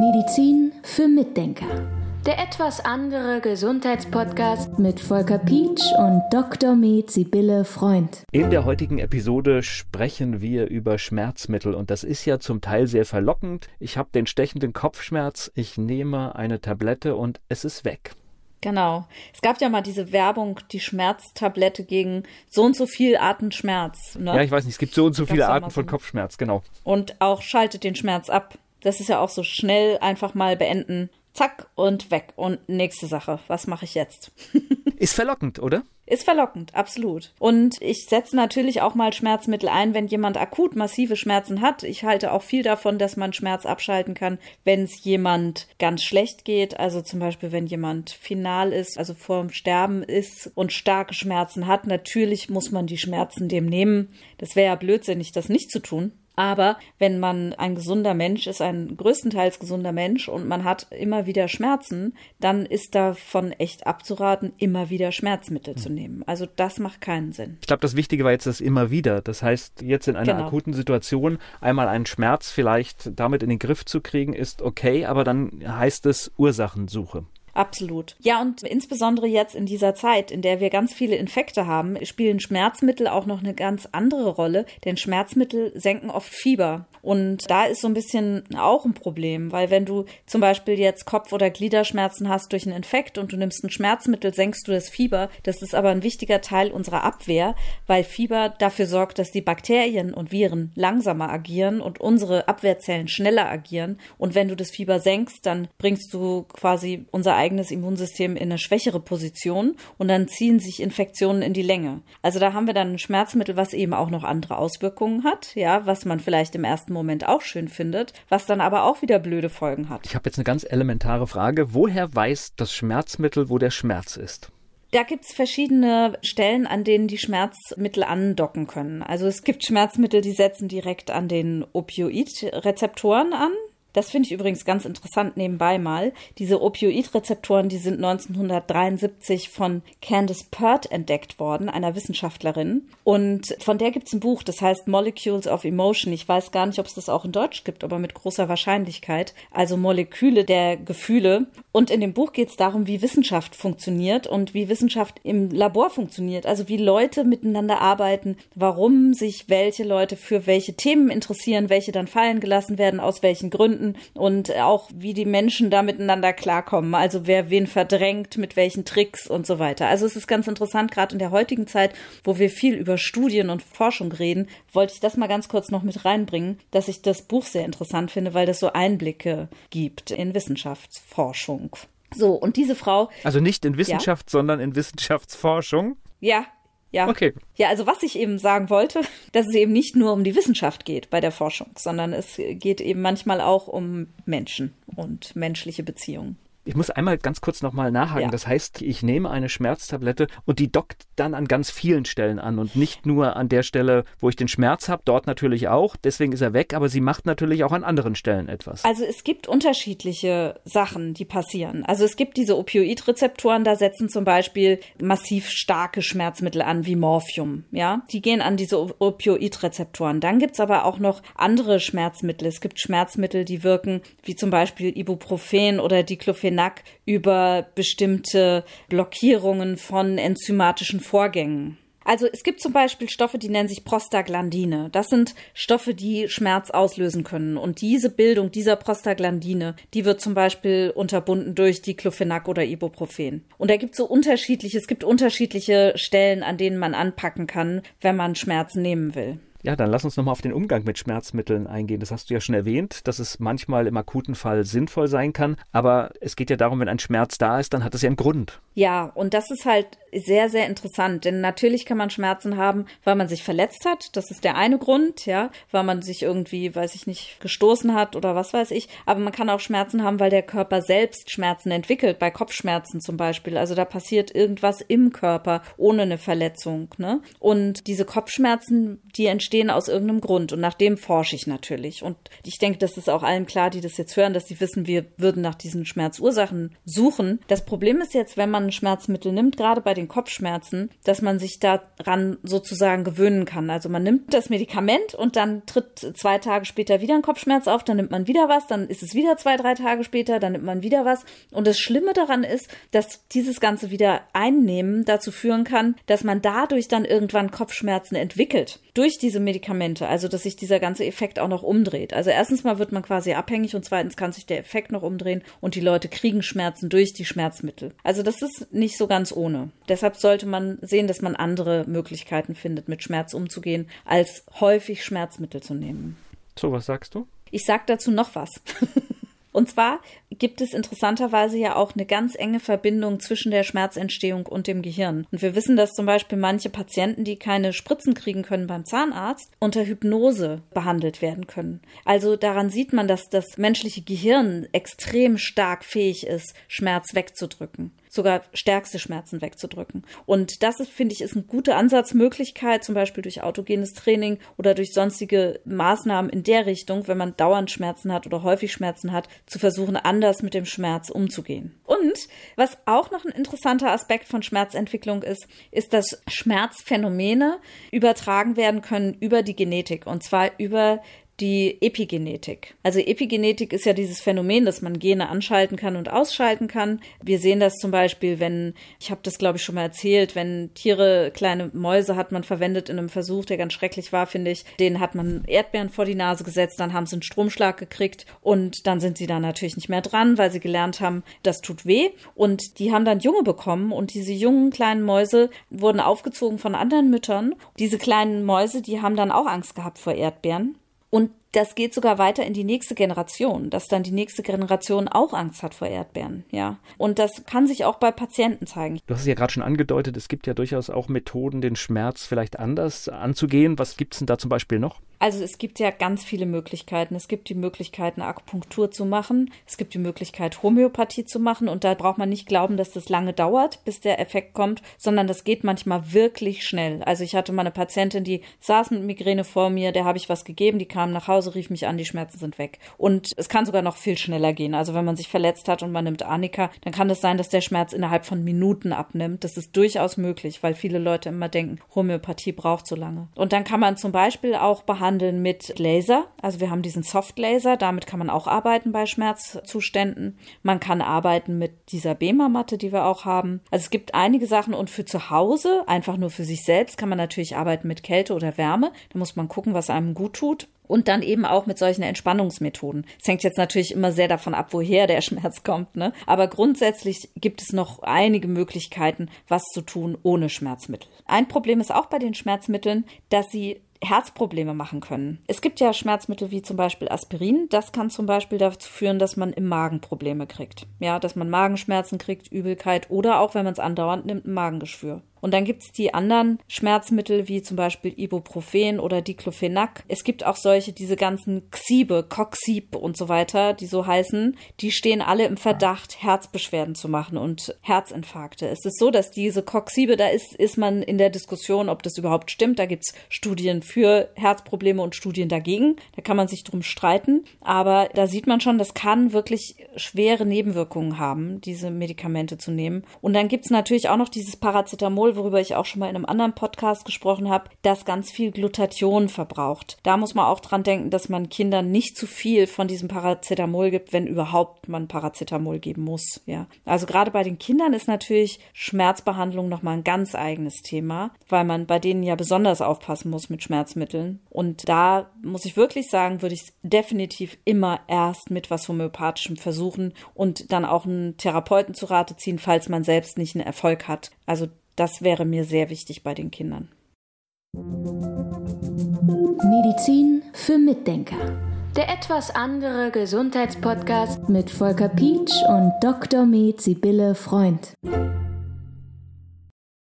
Medizin für Mitdenker. Der etwas andere Gesundheitspodcast mit Volker Pietsch und Dr. Med Sibylle Freund. In der heutigen Episode sprechen wir über Schmerzmittel und das ist ja zum Teil sehr verlockend. Ich habe den stechenden Kopfschmerz, ich nehme eine Tablette und es ist weg. Genau. Es gab ja mal diese Werbung, die Schmerztablette gegen so und so viel Arten Schmerz. Ne? Ja, ich weiß nicht, es gibt so und so viele Arten von Kopfschmerz, genau. Und auch schaltet den Schmerz ab. Das ist ja auch so schnell einfach mal beenden zack und weg. Und nächste Sache, was mache ich jetzt? Ist verlockend, oder? Ist verlockend, absolut. Und ich setze natürlich auch mal Schmerzmittel ein, wenn jemand akut massive Schmerzen hat. Ich halte auch viel davon, dass man Schmerz abschalten kann, wenn es jemand ganz schlecht geht. Also zum Beispiel, wenn jemand final ist, also vorm Sterben ist und starke Schmerzen hat. Natürlich muss man die Schmerzen dem nehmen. Das wäre ja blödsinnig, das nicht zu tun. Aber wenn man ein gesunder Mensch ist, ein größtenteils gesunder Mensch und man hat immer wieder Schmerzen, dann ist davon echt abzuraten, immer wieder Schmerzmittel zu nehmen. Also das macht keinen Sinn. Ich glaube, das Wichtige war jetzt das immer wieder. Das heißt, jetzt in einer genau. akuten Situation einmal einen Schmerz vielleicht damit in den Griff zu kriegen, ist okay, aber dann heißt es Ursachensuche. Absolut. Ja, und insbesondere jetzt in dieser Zeit, in der wir ganz viele Infekte haben, spielen Schmerzmittel auch noch eine ganz andere Rolle, denn Schmerzmittel senken oft Fieber. Und da ist so ein bisschen auch ein Problem, weil wenn du zum Beispiel jetzt Kopf- oder Gliederschmerzen hast durch einen Infekt und du nimmst ein Schmerzmittel, senkst du das Fieber. Das ist aber ein wichtiger Teil unserer Abwehr, weil Fieber dafür sorgt, dass die Bakterien und Viren langsamer agieren und unsere Abwehrzellen schneller agieren. Und wenn du das Fieber senkst, dann bringst du quasi unser eigenes Immunsystem in eine schwächere Position und dann ziehen sich Infektionen in die Länge. Also da haben wir dann ein Schmerzmittel, was eben auch noch andere Auswirkungen hat, ja, was man vielleicht im ersten Moment auch schön findet, was dann aber auch wieder blöde Folgen hat. Ich habe jetzt eine ganz elementare Frage. Woher weiß das Schmerzmittel, wo der Schmerz ist? Da gibt's verschiedene Stellen, an denen die Schmerzmittel andocken können. Also es gibt Schmerzmittel, die setzen direkt an den Opioidrezeptoren an. Das finde ich übrigens ganz interessant nebenbei mal. Diese Opioidrezeptoren, die sind 1973 von Candice Pert entdeckt worden, einer Wissenschaftlerin. Und von der gibt es ein Buch, das heißt Molecules of Emotion. Ich weiß gar nicht, ob es das auch in Deutsch gibt, aber mit großer Wahrscheinlichkeit. Also Moleküle der Gefühle. Und in dem Buch geht es darum, wie Wissenschaft funktioniert und wie Wissenschaft im Labor funktioniert. Also wie Leute miteinander arbeiten, warum sich welche Leute für welche Themen interessieren, welche dann fallen gelassen werden, aus welchen Gründen finden und auch wie die Menschen da miteinander klarkommen. Also wer wen verdrängt, mit welchen Tricks und so weiter. Also es ist ganz interessant, gerade in der heutigen Zeit, wo wir viel über Studien und Forschung reden, wollte ich das mal ganz kurz noch mit reinbringen, dass ich das Buch sehr interessant finde, weil das so Einblicke gibt in Wissenschaftsforschung. So, und diese Frau. Also nicht in Wissenschaft, ja? sondern in Wissenschaftsforschung. Ja, ja. Okay. Ja, also was ich eben sagen wollte, dass es eben nicht nur um die Wissenschaft geht bei der Forschung, sondern es geht eben manchmal auch um Menschen und menschliche Beziehungen. Ich muss einmal ganz kurz nochmal nachhaken. Ja. Das heißt, ich nehme eine Schmerztablette und die dockt dann an ganz vielen Stellen an und nicht nur an der Stelle, wo ich den Schmerz habe, dort natürlich auch. Deswegen ist er weg, aber sie macht natürlich auch an anderen Stellen etwas. Also es gibt unterschiedliche Sachen, die passieren. Also es gibt diese Opioidrezeptoren, da setzen zum Beispiel massiv starke Schmerzmittel an, wie Morphium. Ja, die gehen an diese Opioidrezeptoren. Dann gibt es aber auch noch andere Schmerzmittel. Es gibt Schmerzmittel, die wirken, wie zum Beispiel Ibuprofen oder Diclofenac Fenac über bestimmte Blockierungen von enzymatischen Vorgängen. Also es gibt zum Beispiel Stoffe, die nennen sich Prostaglandine. Das sind Stoffe, die Schmerz auslösen können. Und diese Bildung dieser Prostaglandine, die wird zum Beispiel unterbunden durch Diclofenac oder Ibuprofen. Und da gibt es so unterschiedliche, es gibt unterschiedliche Stellen, an denen man anpacken kann, wenn man Schmerzen nehmen will. Ja, dann lass uns nochmal auf den Umgang mit Schmerzmitteln eingehen. Das hast du ja schon erwähnt, dass es manchmal im akuten Fall sinnvoll sein kann. Aber es geht ja darum, wenn ein Schmerz da ist, dann hat es ja einen Grund. Ja, und das ist halt sehr, sehr interessant. Denn natürlich kann man Schmerzen haben, weil man sich verletzt hat. Das ist der eine Grund, ja, weil man sich irgendwie, weiß ich nicht, gestoßen hat oder was weiß ich. Aber man kann auch Schmerzen haben, weil der Körper selbst Schmerzen entwickelt, bei Kopfschmerzen zum Beispiel. Also da passiert irgendwas im Körper ohne eine Verletzung. Ne? Und diese Kopfschmerzen, die entstehen entstehen aus irgendeinem Grund und nach dem forsche ich natürlich. Und ich denke, das ist auch allen klar, die das jetzt hören, dass sie wissen, wir würden nach diesen Schmerzursachen suchen. Das Problem ist jetzt, wenn man ein Schmerzmittel nimmt, gerade bei den Kopfschmerzen, dass man sich daran sozusagen gewöhnen kann. Also man nimmt das Medikament und dann tritt zwei Tage später wieder ein Kopfschmerz auf, dann nimmt man wieder was, dann ist es wieder zwei, drei Tage später, dann nimmt man wieder was. Und das Schlimme daran ist, dass dieses Ganze wieder einnehmen dazu führen kann, dass man dadurch dann irgendwann Kopfschmerzen entwickelt. Durch diese Medikamente. Also, dass sich dieser ganze Effekt auch noch umdreht. Also erstens mal wird man quasi abhängig und zweitens kann sich der Effekt noch umdrehen und die Leute kriegen Schmerzen durch die Schmerzmittel. Also das ist nicht so ganz ohne. Deshalb sollte man sehen, dass man andere Möglichkeiten findet, mit Schmerz umzugehen, als häufig Schmerzmittel zu nehmen. So, was sagst du? Ich sag dazu noch was. Und zwar gibt es interessanterweise ja auch eine ganz enge Verbindung zwischen der Schmerzentstehung und dem Gehirn. Und wir wissen, dass zum Beispiel manche Patienten, die keine Spritzen kriegen können beim Zahnarzt, unter Hypnose behandelt werden können. Also daran sieht man, dass das menschliche Gehirn extrem stark fähig ist, Schmerz wegzudrücken sogar stärkste Schmerzen wegzudrücken. Und das ist, finde ich, ist eine gute Ansatzmöglichkeit, zum Beispiel durch autogenes Training oder durch sonstige Maßnahmen in der Richtung, wenn man dauernd Schmerzen hat oder häufig Schmerzen hat, zu versuchen, anders mit dem Schmerz umzugehen. Und was auch noch ein interessanter Aspekt von Schmerzentwicklung ist, ist, dass Schmerzphänomene übertragen werden können über die Genetik und zwar über die Epigenetik. Also Epigenetik ist ja dieses Phänomen, dass man Gene anschalten kann und ausschalten kann. Wir sehen das zum Beispiel, wenn, ich habe das glaube ich schon mal erzählt, wenn Tiere, kleine Mäuse hat man verwendet in einem Versuch, der ganz schrecklich war, finde ich. Den hat man Erdbeeren vor die Nase gesetzt, dann haben sie einen Stromschlag gekriegt und dann sind sie da natürlich nicht mehr dran, weil sie gelernt haben, das tut weh. Und die haben dann Junge bekommen und diese jungen kleinen Mäuse wurden aufgezogen von anderen Müttern. Diese kleinen Mäuse, die haben dann auch Angst gehabt vor Erdbeeren und das geht sogar weiter in die nächste Generation, dass dann die nächste Generation auch Angst hat vor Erdbeeren, ja. Und das kann sich auch bei Patienten zeigen. Du hast es ja gerade schon angedeutet, es gibt ja durchaus auch Methoden, den Schmerz vielleicht anders anzugehen. Was gibt es denn da zum Beispiel noch? Also es gibt ja ganz viele Möglichkeiten. Es gibt die Möglichkeit, eine Akupunktur zu machen. Es gibt die Möglichkeit, Homöopathie zu machen. Und da braucht man nicht glauben, dass das lange dauert, bis der Effekt kommt, sondern das geht manchmal wirklich schnell. Also ich hatte mal eine Patientin, die saß mit Migräne vor mir, der habe ich was gegeben, die kam nach Hause, rief mich an, die Schmerzen sind weg. Und es kann sogar noch viel schneller gehen. Also wenn man sich verletzt hat und man nimmt Anika, dann kann es sein, dass der Schmerz innerhalb von Minuten abnimmt. Das ist durchaus möglich, weil viele Leute immer denken, Homöopathie braucht so lange. Und dann kann man zum Beispiel auch behandeln, behandeln mit Laser. Also wir haben diesen Soft Laser, damit kann man auch arbeiten bei Schmerzzuständen. Man kann arbeiten mit dieser BEMA-Matte, die wir auch haben. Also es gibt einige Sachen und für zu Hause, einfach nur für sich selbst, kann man natürlich arbeiten mit Kälte oder Wärme. Da muss man gucken, was einem gut tut und dann eben auch mit solchen Entspannungsmethoden. Es hängt jetzt natürlich immer sehr davon ab, woher der Schmerz kommt, ne? Aber grundsätzlich gibt es noch einige Möglichkeiten, was zu tun ohne Schmerzmittel. Ein Problem ist auch bei den Schmerzmitteln, dass sie Herzprobleme machen können. Es gibt ja Schmerzmittel wie zum Beispiel Aspirin. Das kann zum Beispiel dazu führen, dass man im Magen Probleme kriegt. Ja, dass man Magenschmerzen kriegt, Übelkeit oder auch, wenn man es andauernd nimmt, ein Magengeschwür. Und dann gibt es die anderen Schmerzmittel wie zum Beispiel Ibuprofen oder Diclofenac. Es gibt auch solche, diese ganzen Xibe, Coxib und so weiter, die so heißen, die stehen alle im Verdacht, Herzbeschwerden zu machen und Herzinfarkte. Es ist so, dass diese Coxibe, da ist, ist man in der Diskussion, ob das überhaupt stimmt. Da gibt es Studien für Herzprobleme und Studien dagegen. Da kann man sich drum streiten. Aber da sieht man schon, das kann wirklich schwere Nebenwirkungen haben, diese Medikamente zu nehmen. Und dann gibt es natürlich auch noch dieses Paracetamol, Paracetamol, worüber ich auch schon mal in einem anderen Podcast gesprochen habe, das ganz viel Glutathion verbraucht. Da muss man auch dran denken, dass man Kindern nicht zu viel von diesem Paracetamol gibt, wenn überhaupt man Paracetamol geben muss. Ja, also gerade bei den Kindern ist natürlich Schmerzbehandlung noch mal ein ganz eigenes Thema, weil man bei denen ja besonders aufpassen muss mit Schmerzmitteln. Und da muss ich wirklich sagen, würde ich es definitiv immer erst mit was homöopathischem versuchen und dann auch einen Therapeuten zu Rate ziehen, falls man selbst nicht einen Erfolg hat. Also das wäre mir sehr wichtig bei den Kindern. Medizin für Mitdenker. Der etwas andere Gesundheitspodcast mit Volker Pietsch und Dr. Med Sibylle Freund.